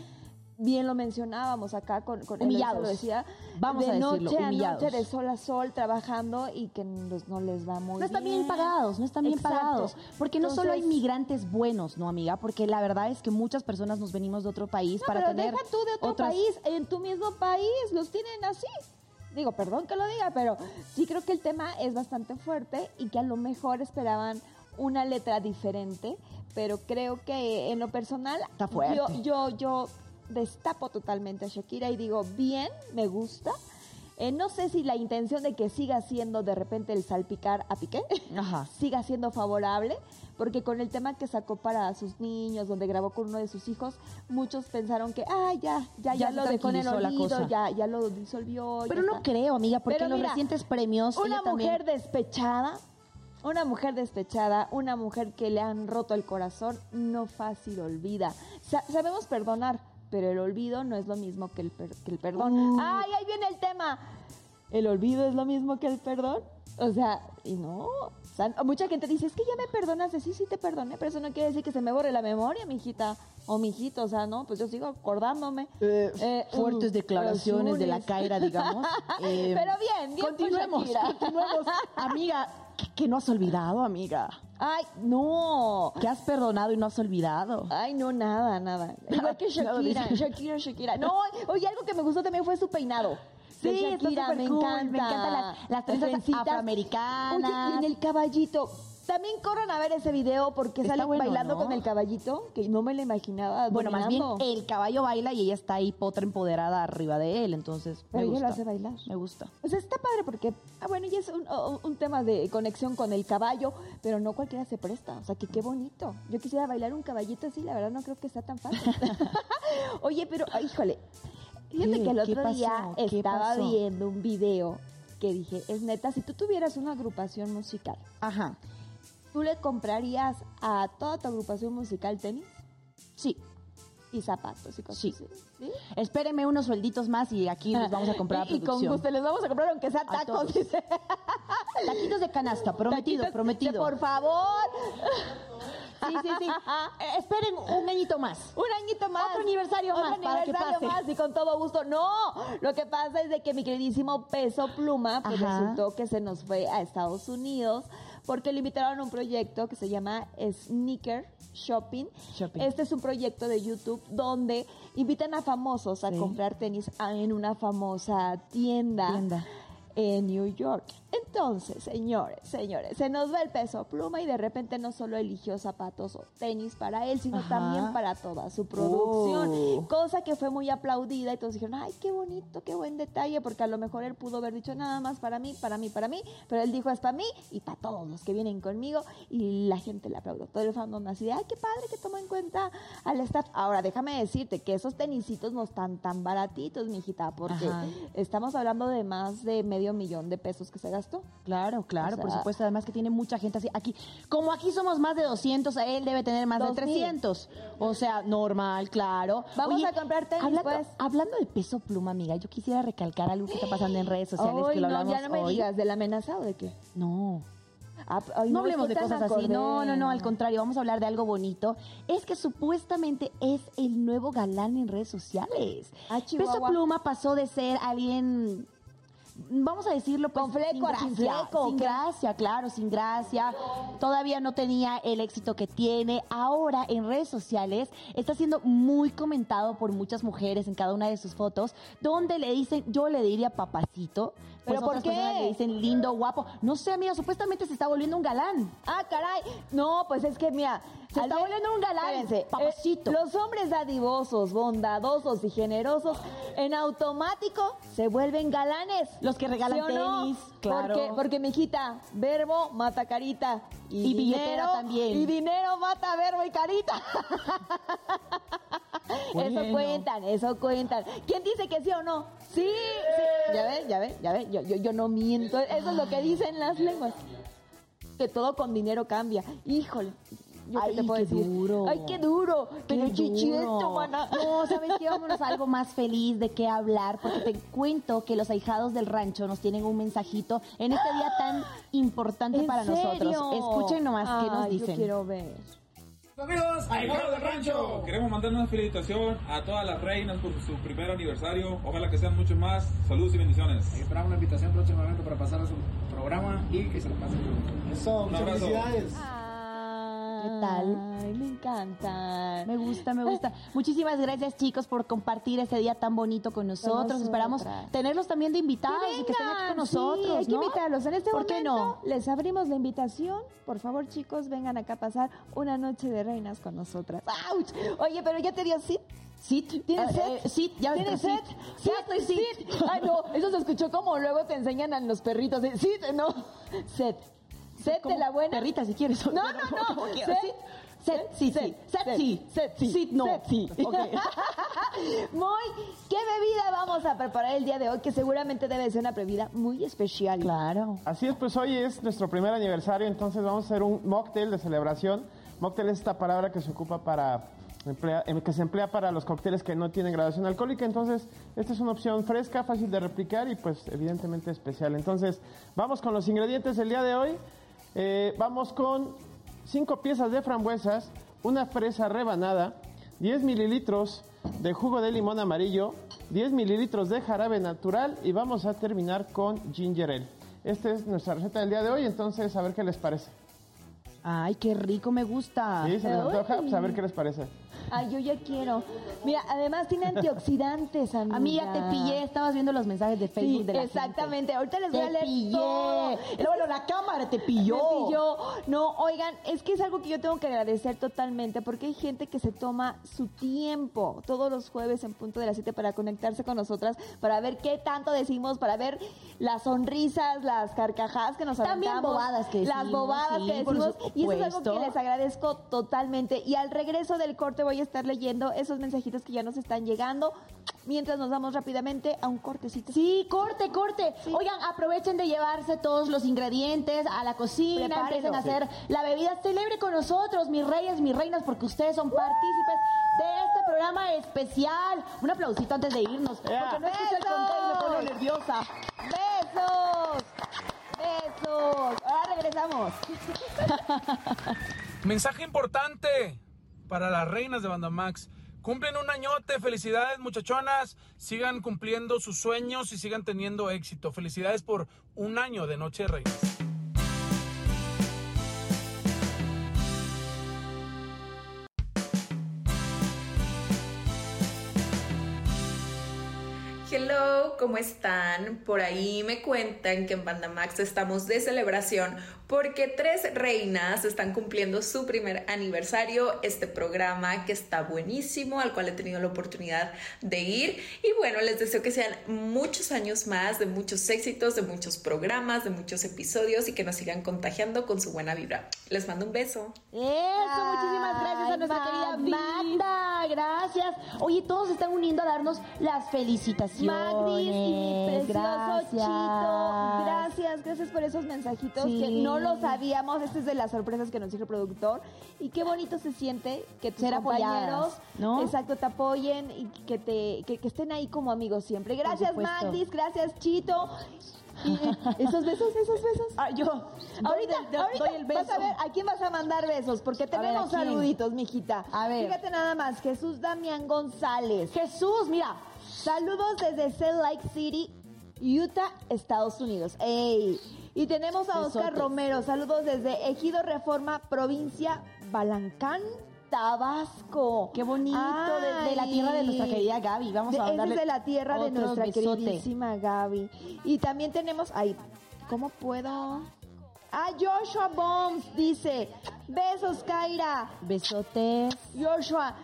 bien lo mencionábamos acá con, con Humillados. lo decía, Vamos de a decirlo, noche a noche, de sol a sol, trabajando y que no les va muy No están bien pagados, no están bien Exacto. pagados. Porque no solo hay migrantes buenos, ¿no, amiga? Porque la verdad es que muchas personas nos venimos de otro país No, para pero tener. deja tú de otro otras- país, en tu mismo país los tienen así. Digo, perdón que lo diga, pero sí creo que el tema es bastante fuerte y que a lo mejor esperaban una letra diferente, pero creo que en lo personal Está yo yo yo destapo totalmente a Shakira y digo, bien, me gusta. Eh, no sé si la intención de que siga siendo de repente el salpicar a Piqué Ajá. siga siendo favorable, porque con el tema que sacó para sus niños, donde grabó con uno de sus hijos, muchos pensaron que, ah, ya, ya, ya, lo dejó en el olvido, ya, ya lo disolvió. Pero no está. creo, amiga, porque Pero en los mira, recientes premios. Una también- mujer despechada, una mujer despechada, una mujer que le han roto el corazón, no fácil olvida. Sa- sabemos perdonar, pero el olvido no es lo mismo que el, per- que el perdón. Uh. ¡Ay, ahí viene el tema! ¿El olvido es lo mismo que el perdón? O sea, y no. O sea, mucha gente dice, es que ya me perdonaste. Sí, sí te perdoné, pero eso no quiere decir que se me borre la memoria, mijita. O mijito, o sea, no, pues yo sigo acordándome. Eh, fuertes uh, declaraciones de la. Caira, digamos. Eh, Pero bien, bien por Continuemos, continuemos. Amiga, ¿qué, qué no has olvidado, amiga? Ay, no. ¿Qué has perdonado y no has olvidado? Ay, no, nada, nada. Igual que Shakira. Shakira, Shakira. No, oye, algo que me gustó también fue su peinado. Sí, está Shakira, súper me cool, encanta. me encantan las- las trencitas. afroamericanas. Oye, y en el caballito. También corran a ver ese video porque Está sale bueno, bailando ¿no? con el caballito, que no me lo imaginaba. Bueno, más bien el caballo baila y ella está ahí potra empoderada arriba de él, entonces Pero me ella gusta. lo hace bailar. Me gusta. O sea, está padre porque, ah, bueno, ya es un, un- tema de conexión con el caballo, pero no cualquiera se presta. O sea, que qué bonito. Yo quisiera bailar un caballito así, la verdad no creo que sea tan fácil. Oye, pero, híjole, fíjate que el ¿Qué otro día estaba viendo un video que dije, es neta, si tú tuvieras una agrupación musical, Ajá. ¿Tú le comprarías a toda tu agrupación musical tenis Sí. y zapatos y cosas Sí. así? ¿Sí? Espéreme unos suelditos más y aquí les vamos a comprar a y, y con gusto les vamos a comprar aunque sea tacos, dice. Taquitos de canasta, prometido, Taquitos, prometido. de Por favor. Sí, sí, sí. Eh, esperen un añito más. Un añito más. Otro aniversario Otro más, para que aniversario pase. más y con todo gusto. No, lo que pasa es de que mi queridísimo Peso Pluma pues Ajá. resultó que se nos fue a Estados Unidos porque le invitaron a un proyecto que se llama Sneaker Shopping. Shopping. Este es un proyecto de YouTube donde invitan a famosos a Sí. comprar tenis en una famosa tienda, Tienda. En New York. Entonces, señores, señores, se nos va el peso pluma y de repente no solo eligió zapatos o tenis para él, sino Ajá. también para toda su producción. Oh. Cosa que fue muy aplaudida y todos dijeron, ay, qué bonito, qué buen detalle, porque a lo mejor él pudo haber dicho nada más para mí, para mí, para mí, pero él dijo es para mí y para todos los que vienen conmigo y la gente le aplaudió. Todo el fandom así de, ay, qué padre que tomó en cuenta al staff. Ahora, déjame decirte que esos tenisitos no están tan baratitos, mijita, porque Ajá. estamos hablando de más de medio millón de pesos que se gastó. Claro, claro, O sea- por supuesto. Además que tiene mucha gente así. Aquí, como aquí somos más de 200, él debe tener más de Dos mil. 300. O sea, normal, claro. Vamos a comprar tenis, hablando, pues. Hablando de peso pluma, amiga, yo quisiera recalcar algo que está pasando en redes sociales que lo no, hablamos ya no me hoy. digas, ¿del amenazado de qué? No. Ah, ay, No hablemos de cosas así. No, no, no, al contrario, vamos a hablar de algo bonito. Es que supuestamente es el nuevo galán en redes sociales. Ah. Peso Pluma pasó de ser alguien vamos a decirlo pues, Con fleco, sin gracia, fleco, sin gracia, claro, sin gracia. Todavía no tenía el éxito que tiene. Ahora en redes sociales está siendo muy comentado por muchas mujeres en cada una de sus fotos, donde le dicen, yo le diría papacito, pues ¿Pero por otras qué? personas le dicen lindo, guapo. No sé, amiga, supuestamente se está volviendo un galán. Ah, caray. No, pues es que mira, Se está volviendo un galán, Espérense, papacito. eh, los hombres dadivosos, bondadosos y generosos, en automático se vuelven galanes. Los que regalan ¿Sí o no? tenis, claro. Porque, porque mijita, verbo mata carita. Y, Y billetera dinero, también. Y dinero mata verbo y carita. Eso cuentan, eso cuentan. ¿Quién dice que sí o no? Sí, sí. Ya ven, ya ven, ya ven. Yo, yo, yo no miento. Eso es lo que dicen las lenguas. Que todo con dinero cambia. Híjole. ¿Yo Ay, qué te puedo qué decir? duro. Ay, qué duro. Pero Qué chichieto, duro. mana. No, ¿sabes qué? Vámonos a algo más feliz de qué hablar, porque te cuento que los ahijados del rancho nos tienen un mensajito en este día tan importante ¿En para nosotros. Escuchen nomás qué nos Ay, Yo dicen. quiero ver. Amigos, Ahijados del Rancho, queremos mandar una felicitación a todas las reinas por su primer aniversario. Ojalá que sean muchos más. Saludos y bendiciones. Esperamos una invitación próximamente para pasar a su programa y que se lo pasen bien. Eso, muchas abrazo. felicidades. ¿Qué tal? Ay, me encantan. Me gusta, me gusta. Muchísimas gracias, chicos, por compartir este día tan bonito con nosotros. Esperamos tenerlos también de invitados y que estén aquí con nosotros. Sí, hay que ¿no? invitarlos. En este ¿Por qué momento no? les abrimos la invitación. Por favor, chicos, vengan acá a pasar una noche de reinas con nosotras. ¡Auch! Oye, pero ya te dio sit. Sit. ¿Tienes Ah, set? eh, sit, ya ¿Tienes set? sit. Ya estoy sit. Ay, no, eso se escuchó como luego te enseñan a los perritos. de Sit, no. Set. Set de la buena. Perrita, si quieres. No, no, no. Set. Set, sí, sí. Set, sí. Set, sí. No. Set, sí. Ok. Muy, ¿qué bebida vamos a preparar el día de hoy? Que seguramente debe ser una bebida muy especial. Claro. Así es, pues hoy es nuestro primer aniversario, entonces vamos a hacer un mocktail de celebración. Mocktail es esta palabra que se ocupa para emplea- em, que se emplea para los cócteles que no tienen graduación alcohólica, entonces esta es una opción fresca, fácil de replicar y pues evidentemente especial. Entonces vamos con los ingredientes del día de hoy. Eh, vamos con cinco piezas de frambuesas, una fresa rebanada, 10 mililitros de jugo de limón amarillo, 10 mililitros de jarabe natural y vamos a terminar con ginger ale. Esta es nuestra receta del día de hoy, entonces a ver qué les parece. Ay, qué rico, me gusta. ¿Sí? ¿Se les antoja? Pues a ver qué les parece. Ay, yo ya quiero. Mira, además tiene antioxidantes, amiga. Amiga, te pillé, estabas viendo los mensajes de Facebook Sí, de la exactamente. Ahorita les voy a Te leer pillé. todo. Bueno, la cámara te pilló. Me pilló. No, oigan, es que es algo que yo tengo que agradecer totalmente porque hay gente que se toma su tiempo todos los jueves en punto de las 7 para conectarse con nosotras, para ver qué tanto decimos, para ver las sonrisas, las carcajadas que nos También aventamos, bobadas que Las decimos, bobadas sí, que decimos. Y eso es algo que les agradezco totalmente. Y al regreso del corte voy a estar leyendo esos mensajitos que ya nos están llegando mientras nos vamos rápidamente a un cortecito. Sí, corte, corte. Oigan, aprovechen de llevarse todos los ingredientes a la cocina, Prepárenlo. empiecen a hacer la bebida. Celebre con nosotros, mis reyes, mis reinas, porque ustedes son partícipes de este programa especial. Un aplausito antes de irnos, porque no escucho el conteo y me pongo nerviosa. ¡Besos! ¡Besos! Ahora regresamos. Mensaje importante para las reinas de Bandamax. Cumplen un añote, felicidades muchachonas, sigan cumpliendo sus sueños y sigan teniendo éxito. Felicidades por un año de Noche de Reinas. Hello, ¿cómo están? Por ahí me cuentan que en Banda Max estamos de celebración porque tres reinas están cumpliendo su primer aniversario, este programa que está buenísimo, al cual he tenido la oportunidad de ir. Y bueno, les deseo que sean muchos años más, de muchos éxitos, de muchos programas, de muchos episodios y que nos sigan contagiando con su buena vibra. Les mando un beso. Eso, muchísimas gracias a nuestra querida Magda, gracias. Oye, todos se están uniendo a darnos las felicitaciones. Magdis y mi precioso gracias. Chito. Gracias, gracias por esos mensajitos Sí. que no lo sabíamos. Este es de las sorpresas que nos dijo el productor. Y qué bonito se siente que tus Ser compañeros, ¿no? exacto, te apoyen y que te que, que estén ahí como amigos siempre. Gracias. Magdis, gracias, Chito. Esos besos, esos besos. Ah, yo. Ahorita, doy- doy ahorita el vas a beso. ver a quién vas a mandar besos, porque ¿a tenemos quién? saluditos, mijita. A ver. Fíjate nada más, Jesús Damián González. Jesús, mira. Saludos desde Salt Lake City, Utah, Estados Unidos. ¡Ey! Y tenemos a Oscar. Romero. Saludos desde Ejido Reforma, provincia Balancán, Tabasco. Qué bonito, de, de la tierra de nuestra querida Gaby. Vamos De- a darle es de la tierra de nuestra besote. queridísima Gaby. Y también tenemos, ay, ¿cómo puedo? Ah, Joshua Bombs dice, besos, Kaira. Besotes. Joshua,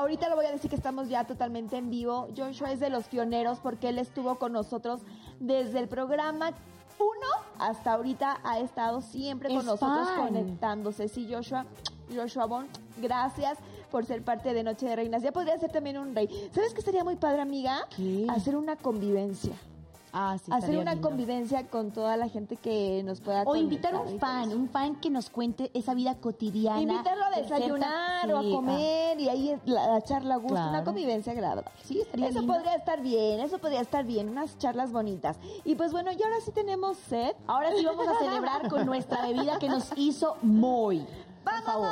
ahorita lo voy a decir que estamos ya totalmente en vivo. Joshua es de los pioneros porque él estuvo con nosotros desde el programa 1 hasta ahorita ha estado siempre con Es nosotros fan. conectándose. Sí, Joshua, Joshua Bon, gracias por ser parte de Noche de Reinas. Ya podría ser también un rey. ¿Sabes qué sería muy padre, amiga? ¿Qué? Hacer una convivencia. Ah, sí, Hacer una lindo. convivencia con toda la gente que nos pueda O invitar a un fan, un fan que nos cuente esa vida cotidiana. Invitarlo a desayunar o a sí, comer y ahí la, la charla a gusto, Claro. una convivencia agradable. Sí, estaría Eso lindo. podría estar bien, eso podría estar bien, unas charlas bonitas. Y pues bueno, y ahora sí tenemos set. Ahora sí vamos a celebrar con nuestra bebida que nos hizo muy. Por favor.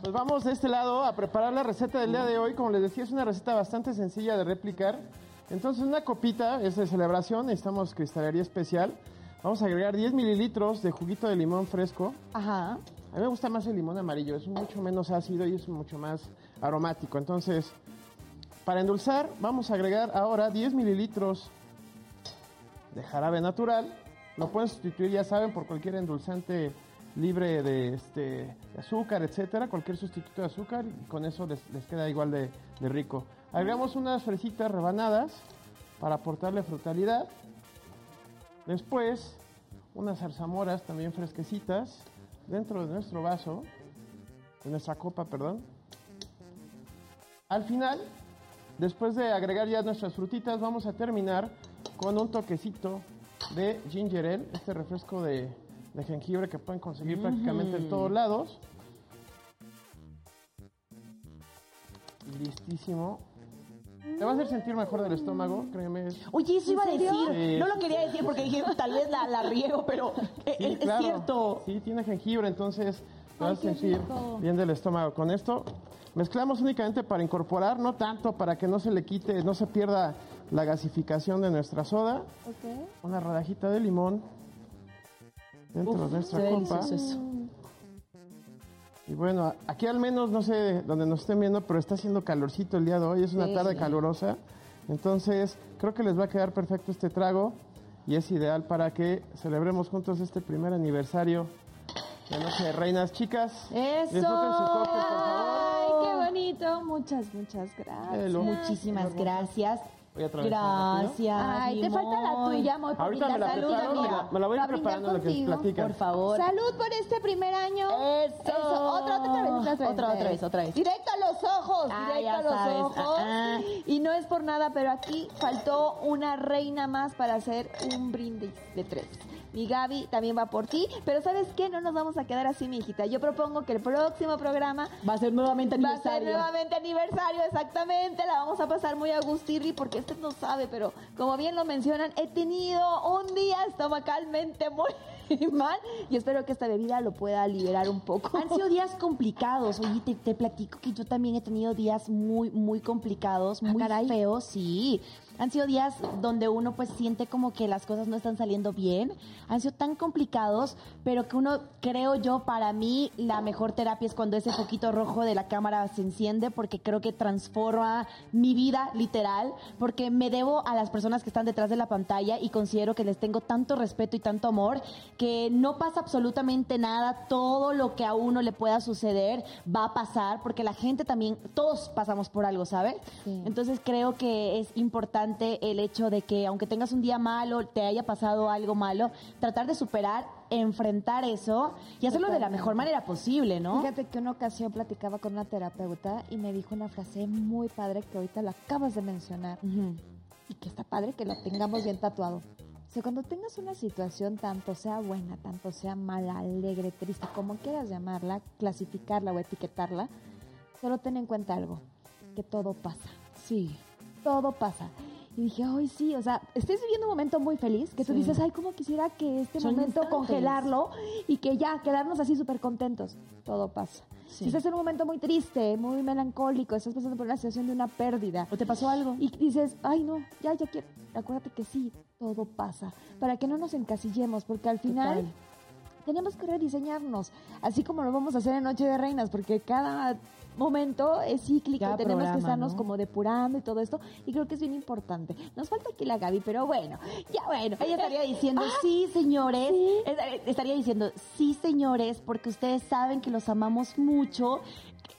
Pues vamos de este lado a preparar la receta del día de hoy. Como les decía, es una receta bastante sencilla de replicar. Entonces, una copita es de celebración, necesitamos cristalería especial. Vamos a agregar 10 mililitros de juguito de limón fresco. Ajá. A mí me gusta más el limón amarillo, es mucho menos ácido y es mucho más aromático. Entonces, para endulzar, vamos a agregar ahora 10 mililitros de jarabe natural. Lo pueden sustituir, ya saben, por cualquier endulzante libre de, este, de azúcar, etcétera, cualquier sustituto de azúcar, y con eso les, les queda igual de, de rico. Agregamos unas fresitas rebanadas para aportarle frutalidad. Después, unas zarzamoras también fresquecitas dentro de nuestro vaso, de nuestra copa, perdón. Al final, después de agregar ya nuestras frutitas, vamos a terminar con un toquecito de ginger ale, este refresco de, de jengibre que pueden conseguir prácticamente en todos lados. Listísimo. Te va a hacer sentir mejor del estómago, créeme. Oye, eso iba a decir. Sí. No lo quería decir porque dije, tal vez la, la riego, pero eh, Sí, es, claro. cierto. Sí, tiene jengibre, entonces te Ay, vas a sentir rico. bien del estómago. Con esto mezclamos únicamente para incorporar, no tanto para que no se le quite, no se pierda la gasificación de nuestra soda. Ok. Una rodajita de limón dentro de nuestra qué copa. eso. Y bueno, aquí al menos, no sé donde nos estén viendo, pero está haciendo calorcito el día de hoy, es una Sí. tarde calurosa. Entonces, creo que les va a quedar perfecto este trago y es ideal para que celebremos juntos este primer aniversario de Noche de Reinas. Chicas, Eso. disfruten su copa, por favor. Ay, qué bonito. Muchas, muchas gracias. Hello. Muchísimas gracias. Voy a. Gracias. Ay, te falta la tuya, muy Ahorita me la Salud, preparo, me amiga. la, me la voy a ir preparando lo que contigo. platican. Por favor. Salud por este primer año. Eso. Otra, otra vez, otra vez. Otra, otra vez, otra vez. Directo a los ojos, Ah, directo ya a los sabes. ojos. Ah, ah. Y no es por nada, pero aquí faltó una reina más para hacer un brindis de tres. Mi Gaby también va por ti, pero ¿sabes qué? No nos vamos a quedar así, mi hijita. Yo propongo que el próximo programa Va a ser nuevamente Va a ser aniversario. nuevamente aniversario, exactamente. La vamos a pasar muy a gustirri porque usted no sabe, pero como bien lo mencionan, he tenido un día estomacalmente muy mal y espero que esta bebida lo pueda liberar un poco. Han sido días complicados. Oye, te, te platico que yo también he tenido días muy, muy complicados, muy caray. feos, sí. Han sido días donde uno pues siente como que las cosas no están saliendo bien. Han sido tan complicados, pero que uno, creo yo, para mí la mejor terapia es cuando ese poquito rojo de la cámara se enciende porque creo que transforma mi vida literal, porque me debo a las personas que están detrás de la pantalla y considero que les tengo tanto respeto y tanto amor que no pasa absolutamente nada, todo lo que a uno le pueda suceder va a pasar porque la gente también, todos pasamos por algo, ¿sabes? Entonces creo que es importante el hecho de que aunque tengas un día malo, te haya pasado algo malo, tratar de superar, enfrentar eso y hacerlo de la mejor manera posible, ¿no? Fíjate que una ocasión platicaba con una terapeuta y me dijo una frase muy padre que ahorita la acabas de mencionar y que está padre que la tengamos bien tatuado. O sea, cuando tengas una situación, tanto sea buena, tanto sea mala, alegre, triste, como quieras llamarla, clasificarla o etiquetarla, solo ten en cuenta algo, que todo pasa. Sí, todo pasa. Y dije, ay, sí, o sea, estés viviendo un momento muy feliz, que tú Sí. dices, ay, cómo quisiera que este Son momento instantes. congelarlo y que ya quedarnos así súper contentos. Todo pasa. Sí. Si estás en un momento muy triste, muy melancólico, estás pasando por una situación de una pérdida. ¿O te pasó algo? Y dices, ay, no, ya, ya quiero. Acuérdate que sí, todo pasa. Para que no nos encasillemos, porque al final Total. tenemos que rediseñarnos, así como lo vamos a hacer en Noche de Reinas, porque cada momento es cíclico, Cada tenemos que estarnos ¿no? como depurando y todo esto, y creo que es bien importante. Nos falta aquí la Gaby, pero bueno, ya bueno. Ella estaría diciendo, Ah, sí, señores. sí. Es- Estaría diciendo, sí, señores, porque ustedes saben que los amamos mucho.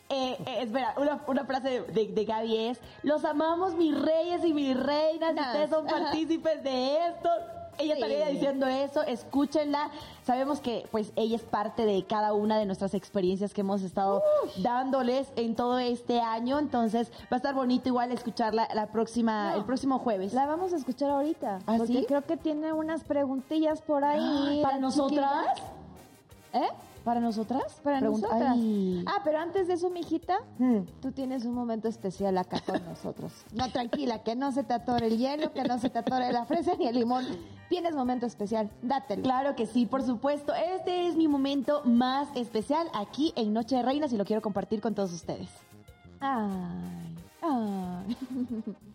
Eh, eh, espera, una, una frase de, de, de Gaby es, los amamos mis reyes y mis reinas, y Nas. ustedes son partícipes de esto. Ella estaría diciendo eso, escúchenla. Sabemos que pues ella es parte de cada una de nuestras experiencias que hemos estado dándoles en todo este año, entonces va a estar bonito igual escucharla la próxima, No. el próximo jueves. La vamos a escuchar ahorita. ¿Ah, porque sí? creo que tiene unas preguntillas por ahí. ¿Para nosotras? ¿Eh? ¿Para nosotras? Para Pregunta- nosotras. Ay. Ah, pero antes de eso, mijita, Mm. tú tienes un momento especial acá con nosotros. No, tranquila, que no se te atore el hielo, que no se te atore la fresa ni el limón. Tienes momento especial, dátelo. Claro que sí, por supuesto. Este es mi momento más especial aquí en Noche de Reinas y lo quiero compartir con todos ustedes. Ay, ay.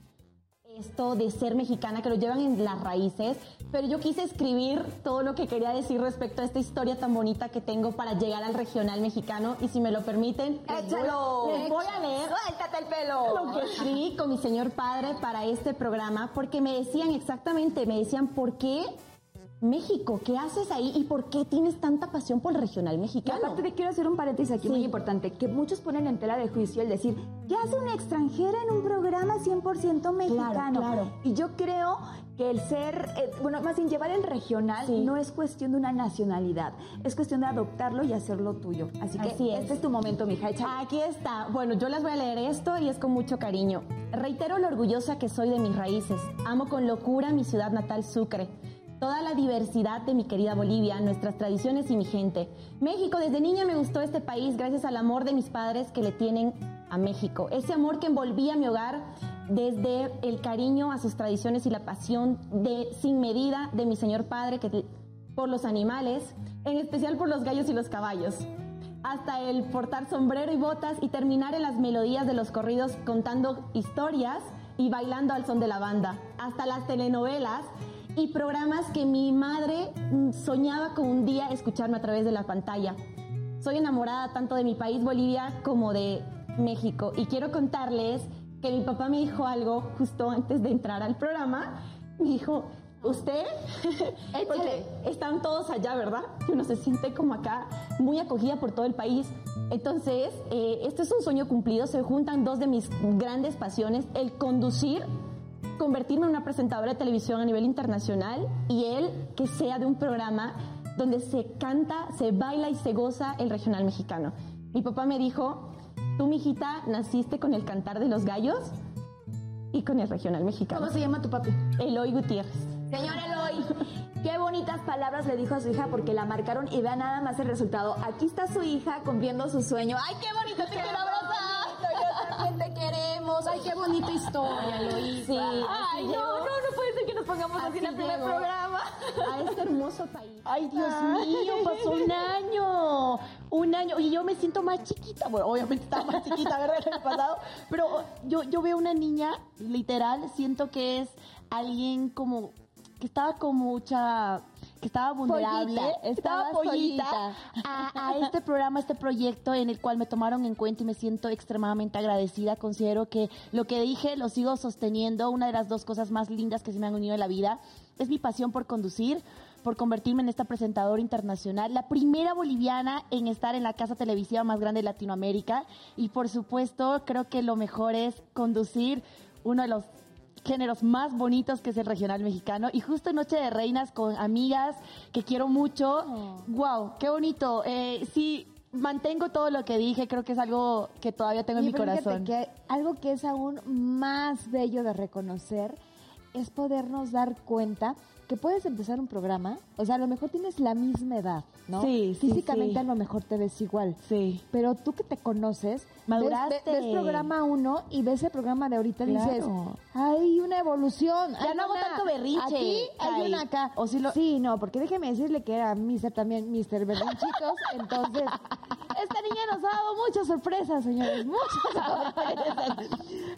Esto de ser mexicana, que lo llevan en las raíces, pero yo quise escribir todo lo que quería decir respecto a esta historia tan bonita que tengo para llegar al regional mexicano y si me lo permiten, Échalo. les voy a leer Suéltate el pelo. lo que escribí con mi señor padre para este programa, porque me decían exactamente, me decían, ¿por qué México? ¿Qué haces ahí? ¿Y por qué tienes tanta pasión por el regional Y mexicano? aparte te quiero hacer un paréntesis aquí Sí. muy importante, que muchos ponen en tela de juicio el decir, ¿qué hace una extranjera en un programa 100% mexicano? claro. Y yo creo que el ser, eh, bueno, más bien llevar el regional Sí. no es cuestión de una nacionalidad, es cuestión de adoptarlo y hacerlo tuyo. Así que Así es. este es tu momento, mija, échale. Aquí está. Bueno, yo les voy a leer esto y es con mucho cariño. Reitero lo orgullosa que soy de mis raíces. Amo con locura mi ciudad natal Sucre. Toda la diversidad de mi querida Bolivia, nuestras tradiciones y mi gente. México, desde niña me gustó este país gracias al amor de mis padres que le tienen a México. Ese amor que envolvía mi hogar desde el cariño a sus tradiciones y la pasión de sin medida de mi señor padre que, por los animales, en especial por los gallos y los caballos hasta el portar sombrero y botas y terminar en las melodías de los corridos contando historias y bailando al son de la banda, hasta las telenovelas y programas que mi madre mm, soñaba con un día escucharme a través de la pantalla. Soy enamorada tanto de mi país Bolivia como de México y quiero contarles que mi papá me dijo algo justo antes de entrar al programa. Me dijo, usted, porque están todos allá, ¿verdad? Y uno se siente como acá muy acogida por todo el país. Entonces, eh, este es un sueño cumplido. Se juntan dos de mis grandes pasiones, el conducir convertirme en una presentadora de televisión a nivel internacional y él que sea de un programa donde se canta, se baila y se goza el regional mexicano. Mi papá me dijo, tú, mijita, naciste con el cantar de los gallos y con el regional mexicano. ¿Cómo se llama tu papi? Eloy Gutiérrez. Señor Eloy, qué bonitas palabras le dijo a su hija porque la marcaron y vea nada más el resultado. Aquí está su hija cumpliendo su sueño. ¡Ay, qué bonito! ¡Te quiero ¡Ay, qué bonita historia! Sí, ¡Ay, no, no, no puede ser que nos pongamos así, en el primer programa! A este hermoso país. Ay, Dios Ay. mío, pasó un año. Un un año. Y yo me siento más chiquita. Bueno, obviamente estaba más chiquita, ¿verdad? El año pasado. Pero yo, yo veo una niña, literal, siento que es alguien como que estaba con mucha que estaba vulnerable, Pollita, estaba pollita. a, a este programa, a este proyecto en el cual me tomaron en cuenta y me siento extremadamente agradecida. Considero que lo que dije lo sigo sosteniendo. Una de las dos cosas más lindas que se me han unido en la vida es mi pasión por conducir, por convertirme en esta presentadora internacional, la primera boliviana en estar en la casa televisiva más grande de Latinoamérica y por supuesto creo que lo mejor es conducir uno de los géneros más bonitos que es el regional mexicano y justo en Noche de Reinas con amigas que quiero mucho. Wow, qué bonito. Eh, sí, mantengo todo lo que dije, creo que es algo que todavía tengo en mi corazón. que algo que es aún más bello de reconocer es podernos dar cuenta que puedes empezar un programa, o sea, a lo mejor tienes la misma edad, ¿no? Sí, Físicamente sí. a lo mejor te ves igual. Sí. Pero tú que te conoces, Maduraste. ves- ves programa uno y ves el programa de ahorita y dices, hay una evolución. Ya hay no hago tanto berrinche, Aquí hay una acá. O si lo- Sí, no, porque déjeme decirle que era Mister también, Mister Berrinchitos, entonces... Esta niña nos ha dado muchas sorpresas, señores, muchas sorpresas.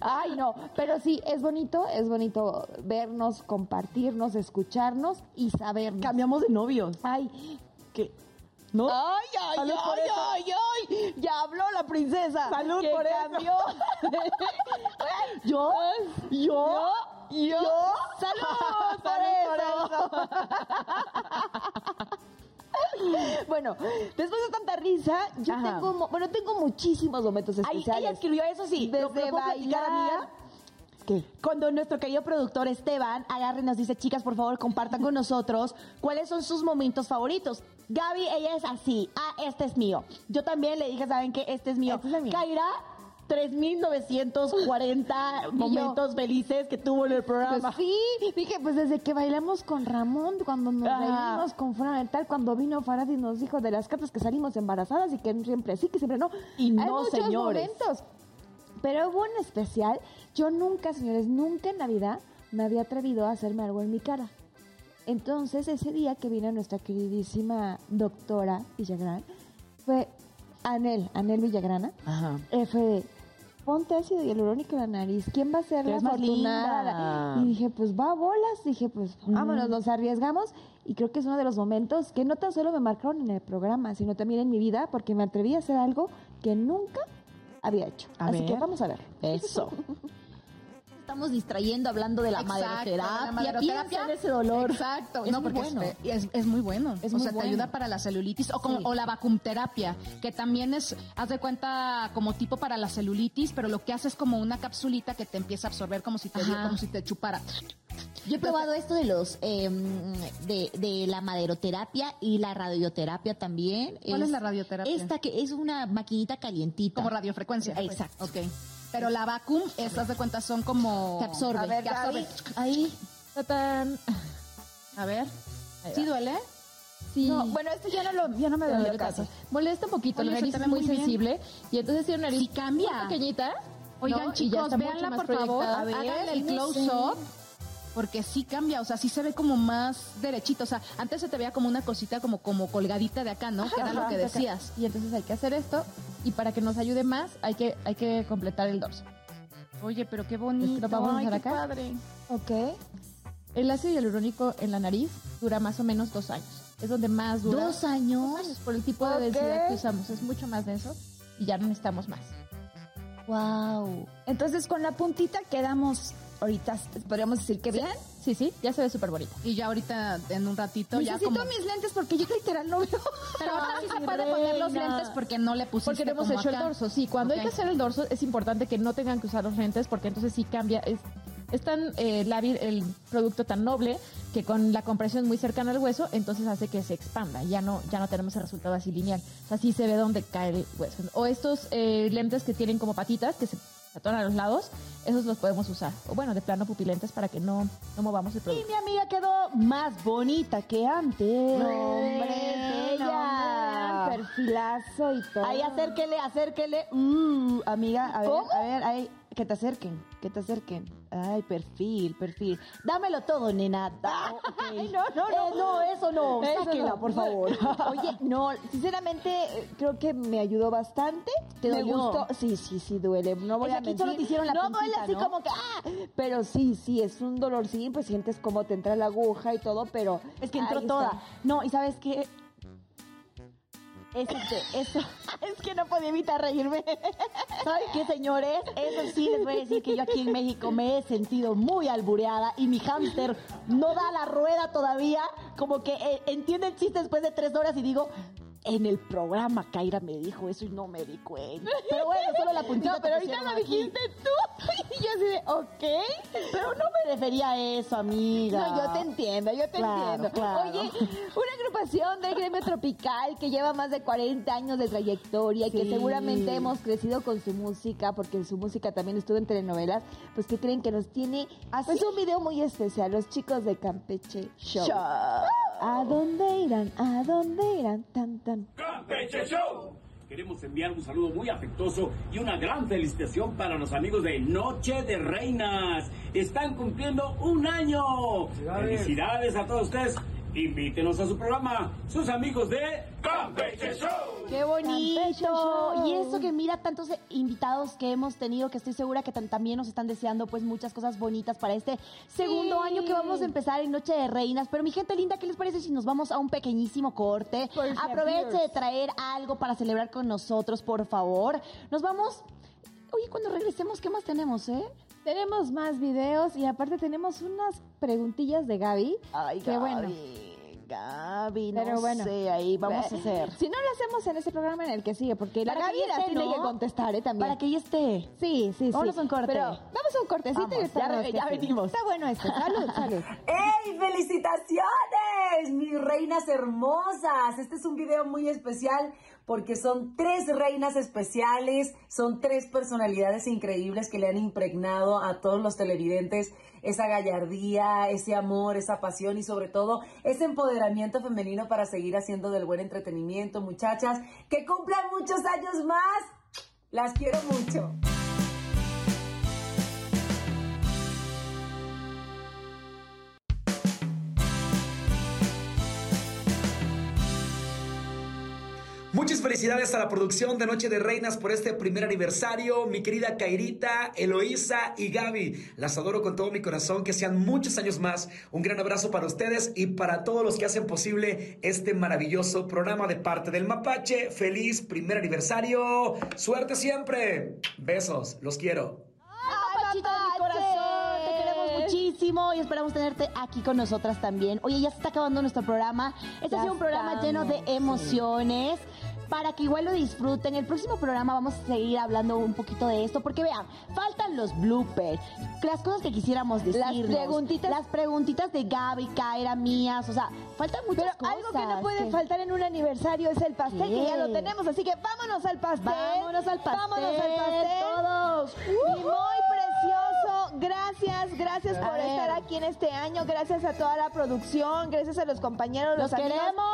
Ay, no, pero sí, es bonito, es bonito vernos, compartirnos, escucharnos y sabernos. Cambiamos de novios. Ay, ¿Qué? ¿No? Ay, ay, Salud ay, eso. ay, ay, ya habló la princesa. Salud que por eso. cambió. ¿Yo? ¿Yo? ¿Yo? Salud por Salud por eso. bueno, después de tanta risa, yo Ajá. tengo, bueno, tengo muchísimos momentos Ay, especiales. ella escribió eso sí. ¿Lo- lo Desde puedo platicar, bailar. amiga? ¿Qué? Cuando nuestro querido productor Esteban agarre y nos dice, chicas, por favor, compartan con nosotros cuáles son sus momentos favoritos. Gaby, ella es así. Ah, este es mío. Yo también le dije, ¿saben qué? Este es mío. Este es. Kaira, 3.940 momentos felices que tuvo en el programa. Pues sí, dije, pues desde que bailamos con Ramón, cuando nos reímos con Fundamental, cuando vino Farad y nos dijo de las cartas que salimos embarazadas y que siempre sí, que siempre no. Y Hay no, muchos señores. momentos. Pero hubo un especial, yo nunca, señores, nunca en Navidad me había atrevido a hacerme algo en mi cara. Entonces, ese día que vino nuestra queridísima doctora Villagrán, fue Anel, Anel Villagrana, Ajá. eh, fue de, ponte ácido hialurónico en la nariz. ¿Quién va a ser la afortunada? Y dije, pues va a bolas. Dije, pues vámonos, nos arriesgamos. Y creo que es uno de los momentos que no tan solo me marcaron en el programa, sino también en mi vida, porque me atreví a hacer algo que nunca había hecho. A Así ver. que vamos a ver. Eso. Estamos distrayendo hablando de la Exacto, maderoterapia. la maderoterapia. En ese dolor. Exacto, Es no, muy bueno. es, es- es muy bueno. Es o muy sea, te bueno. ayuda para la celulitis o, como- Sí. o la vacumterapia, que también es, haz de cuenta, como tipo para la celulitis, pero lo que hace es como una capsulita que te empieza a absorber como si te, como si te chupara. Yo he probado esto de los eh, de, de la maderoterapia y la radioterapia también. ¿Cuál es la radioterapia? Esta que es una maquinita calientita. Como radiofrecuencia. Exacto. Ok. Pero la vacum, estas de cuenta son como... Que absorbe. A ver, que absorbe. Ahí. Tatán. A ver. ¿Sí duele? Sí. No, bueno, esto ya no, lo, ya no me Pero dolió le casi. pasa. Molesta un poquito, Oye, la nariz te es muy muy sensible y entonces tiene una nariz Sí cambia. muy pequeñita. Oigan, ¿no? Chicos, véanla, por favor. Háganle el close-up. Porque sí cambia, o sea, sí se ve como más derechito. O sea, antes se te veía como una cosita como, como colgadita de acá, ¿no? que era lo que acá. decías. Y entonces hay que hacer esto y para que nos ayude más hay que, hay que completar el dorso. Oye, pero qué bonito. lo vamos a Ay, qué acá. padre. Ok. El ácido hialurónico en la nariz dura más o menos dos años. Es donde más dura. Dos años. Dos años por el tipo de densidad que usamos. Es mucho más denso y ya no necesitamos más. Wow. Entonces, con la puntita quedamos ahorita, podríamos decir que bien. Sí, sí, ya se ve súper bonita. Y ya ahorita, en un ratito, ya Necesito como... mis lentes porque yo literal no veo. Pero ahorita sí se puede poner los lentes porque no le pusiste Porque no hemos como hecho acá. el dorso. Sí, cuando hay que hacer el dorso es importante que no tengan que usar los lentes porque entonces sí cambia. Es, es tan eh, lábil el producto tan noble que con la compresión muy cercana al hueso, entonces hace que se expanda. Ya no, ya no tenemos el resultado así lineal. O sea, sí se ve dónde cae el hueso. O estos eh, lentes que tienen como patitas que se atoran a los lados, esos los podemos usar. O bueno, de plano pupilentes para que no, no movamos el Y producto. mi amiga quedó más bonita que antes. No, hombre, Ella. perfilazo y todo. Ahí acérquele, acérquele. Uh, amiga, a ver, ¿Cómo? a ver, ahí. Que te acerquen, que te acerquen. Ay, perfil, perfil. Dámelo todo, nena. Da- ok. Ay, no, no, no. Eh, no, eso no. Eso Sáquela, no. por favor. Oye, no, sinceramente eh, creo que me ayudó bastante. ¿Te me dolió? gustó. Sí, sí, sí duele. No voy Es a aquí mentir. solo te hicieron la no puntita, duele así ¿no? como que ah, pero sí, sí es un dolor, sí, pues sientes cómo te entra la aguja y todo, pero Es que entró toda. está. No, y sabes qué. Es este, eso. Es que no podía evitar reírme. ¿Saben qué, señores? Eso sí, les voy a decir que yo aquí en México me he sentido muy albureada y mi hámster no da la rueda todavía. Como que eh, entiende el chiste después de tres horas y digo, en el programa Kaira me dijo eso y no me di cuenta. Pero bueno, solo la puntita No, pero ahorita lo dijiste tú. Y yo así de, ok. Pero no me refería a eso, amiga. No, yo te entiendo, yo te Claro, entiendo. claro. Oye, una agrupación del gremio tropical que lleva más de 40 años de trayectoria y que seguramente hemos crecido con su música, porque en su música también estuvo en telenovelas, pues que creen que nos tiene pues, un video muy especial, los chicos de Campeche Show. Show. ¿A dónde irán? ¿A dónde irán? Tan, Campeche Show. Queremos enviar un saludo muy afectuoso y una gran felicitación para los amigos de Noche de Reinas. Están cumpliendo un año. Felicidades a todos ustedes. Invítenos a su programa, sus amigos de Campeche Show. ¡Qué bonito! Y eso que mira tantos invitados que hemos tenido, que estoy segura que también nos están deseando pues muchas cosas bonitas para este segundo año que vamos a empezar en Noche de Reinas. Pero mi gente linda, ¿qué les parece si nos vamos a un pequeñísimo corte? Por Aproveche de traer algo para celebrar con nosotros, por favor. Nos vamos... Oye, cuando regresemos, ¿qué más tenemos, eh? Tenemos más videos y aparte tenemos unas preguntillas de Gaby. Ay, Qué bueno. Gaby, no Pero bueno. sé, ahí vamos a Eh, hacer. Si no lo hacemos en ese programa en el que sigue, porque la Para Gaby la tiene ¿no? que contestar, ¿eh? También. Para que ella esté. Sí, sí, sí. Vámonos a un corte. Pero vamos a un cortecito y Vamos, ya estamos ya venimos. Está bueno esto. Salud, salud. ¡Ey! ¡Felicitaciones! Mis reinas hermosas. Este es un video muy especial porque son tres reinas especiales, son tres personalidades increíbles que le han impregnado a todos los televidentes esa gallardía, ese amor, esa pasión y sobre todo ese empoderamiento femenino para seguir haciendo del buen entretenimiento. Muchachas, que cumplan muchos años más. Las quiero mucho. Muchas felicidades a la producción de Noche de Reinas por este primer aniversario. Mi querida Kairita, Eloísa y Gaby. Las adoro con todo mi corazón. Que sean muchos años más. Un gran abrazo para ustedes y para todos los que hacen posible este maravilloso programa de parte del Mapache. Feliz primer aniversario. Suerte siempre. Besos. Los quiero. Papachito de mi corazón, te queremos muchísimo y esperamos tenerte aquí con nosotras también. Oye, ya se está acabando nuestro programa. Este ha Ya sido un programa lleno de sí. Para que igual lo disfruten. El próximo programa vamos a seguir hablando un poquito de esto. Porque vean, faltan los bloopers. Las cosas que quisiéramos decir. Las preguntitas. Las preguntitas de Gaby, Kaira, mías. O sea, faltan muchas Pero algo que no cosas puede faltar en un aniversario es el pastel, ¿Qué? que ya lo tenemos. Así que vámonos al pastel. Vámonos al pastel, Vámonos al pastel. todos. Y muy. Gracias, gracias A por ver. estar aquí en este año. Gracias a toda la producción. Gracias a los compañeros, los, ¡Los amigos, queremos!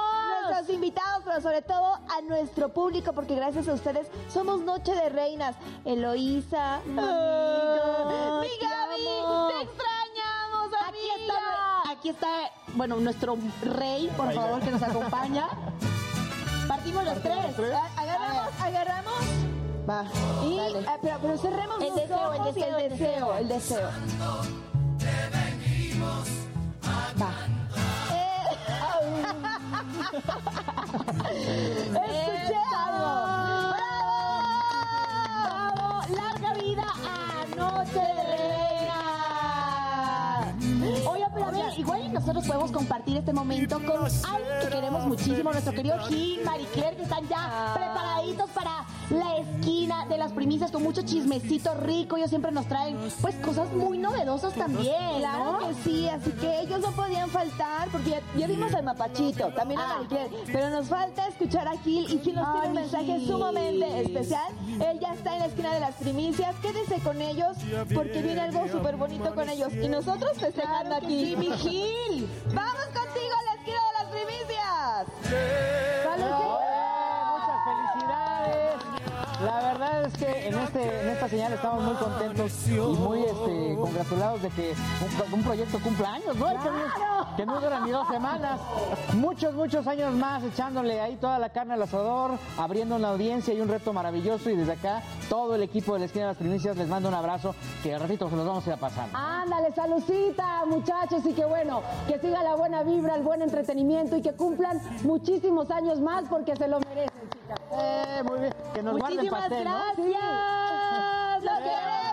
nuestros invitados, pero sobre todo a nuestro público, porque gracias a ustedes somos Noche de Reinas. Eloísa, mi Gaby, amo. te extrañamos, Aquí está, aquí está, bueno, nuestro rey, por favor, que nos acompaña. Partimos los tres. Agarramos, agarramos. Va. Y, dale. ah, pero, pero cerremos El deseo, el ojos y deseo, el el deseo, el deseo. Va. ¡Escuchamos! ¡Bravo! ¡Larga vida a Noche! Oye, pero a ver, igual y nosotros podemos compartir este momento con alguien que queremos muchísimo, nuestro querido Gil, Marie Claire, que están ya preparaditos para la esquina de las primicias con mucho chismecito rico. Ellos siempre nos traen, pues, cosas muy novedosas también, Claro ¿no? que sí, así que ellos no podían faltar, porque ya, ya vimos al Mapachito, también a Ah. Pero nos falta escuchar a Gil y Gil nos Ay, tiene un mensaje Gil. sumamente especial. Él ya está en la esquina de las primicias, quédese con ellos porque viene algo súper bonito con ellos. Y nosotros festejando Claro aquí. sí, mi Gil. ¡Vamos contigo a la esquina de las primicias! La verdad es que en, este, en esta señal estamos muy contentos y muy este, congratulados de que un, un proyecto cumpla años, ¿no? Que no- Que no duran ni dos semanas. Muchos, muchos años más echándole ahí toda la carne al asador, abriendo una audiencia y un reto maravilloso. Y desde acá, todo el equipo de la esquina de las primicias les mando un abrazo que al ratito se los vamos a ir a pasar. Ándale, saludcita, muchachos, y que bueno, que siga la buena vibra, el buen entretenimiento y que cumplan muchísimos años más porque se lo merecen. Eh, muy bien, que nos guarden Muchísimas pastel, ¿no? gracias.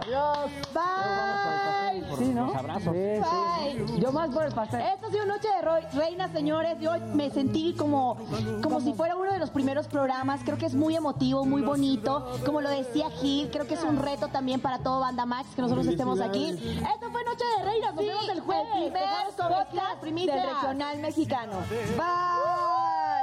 Adiós. Bye. Sí, ¿no? Abrazos. Bye. Yo más por el pastel. Esta ha sido Noche de Reina, señores. Yo me sentí como, como si fuera uno de los primeros programas. Creo que es muy emotivo, muy bonito. Como lo decía Gil, creo que es un reto también para todo Banda Max que nosotros estemos aquí. Esto fue Noche de Reina. Nos vemos el jueves. El primer podcast del regional mexicano. Bye.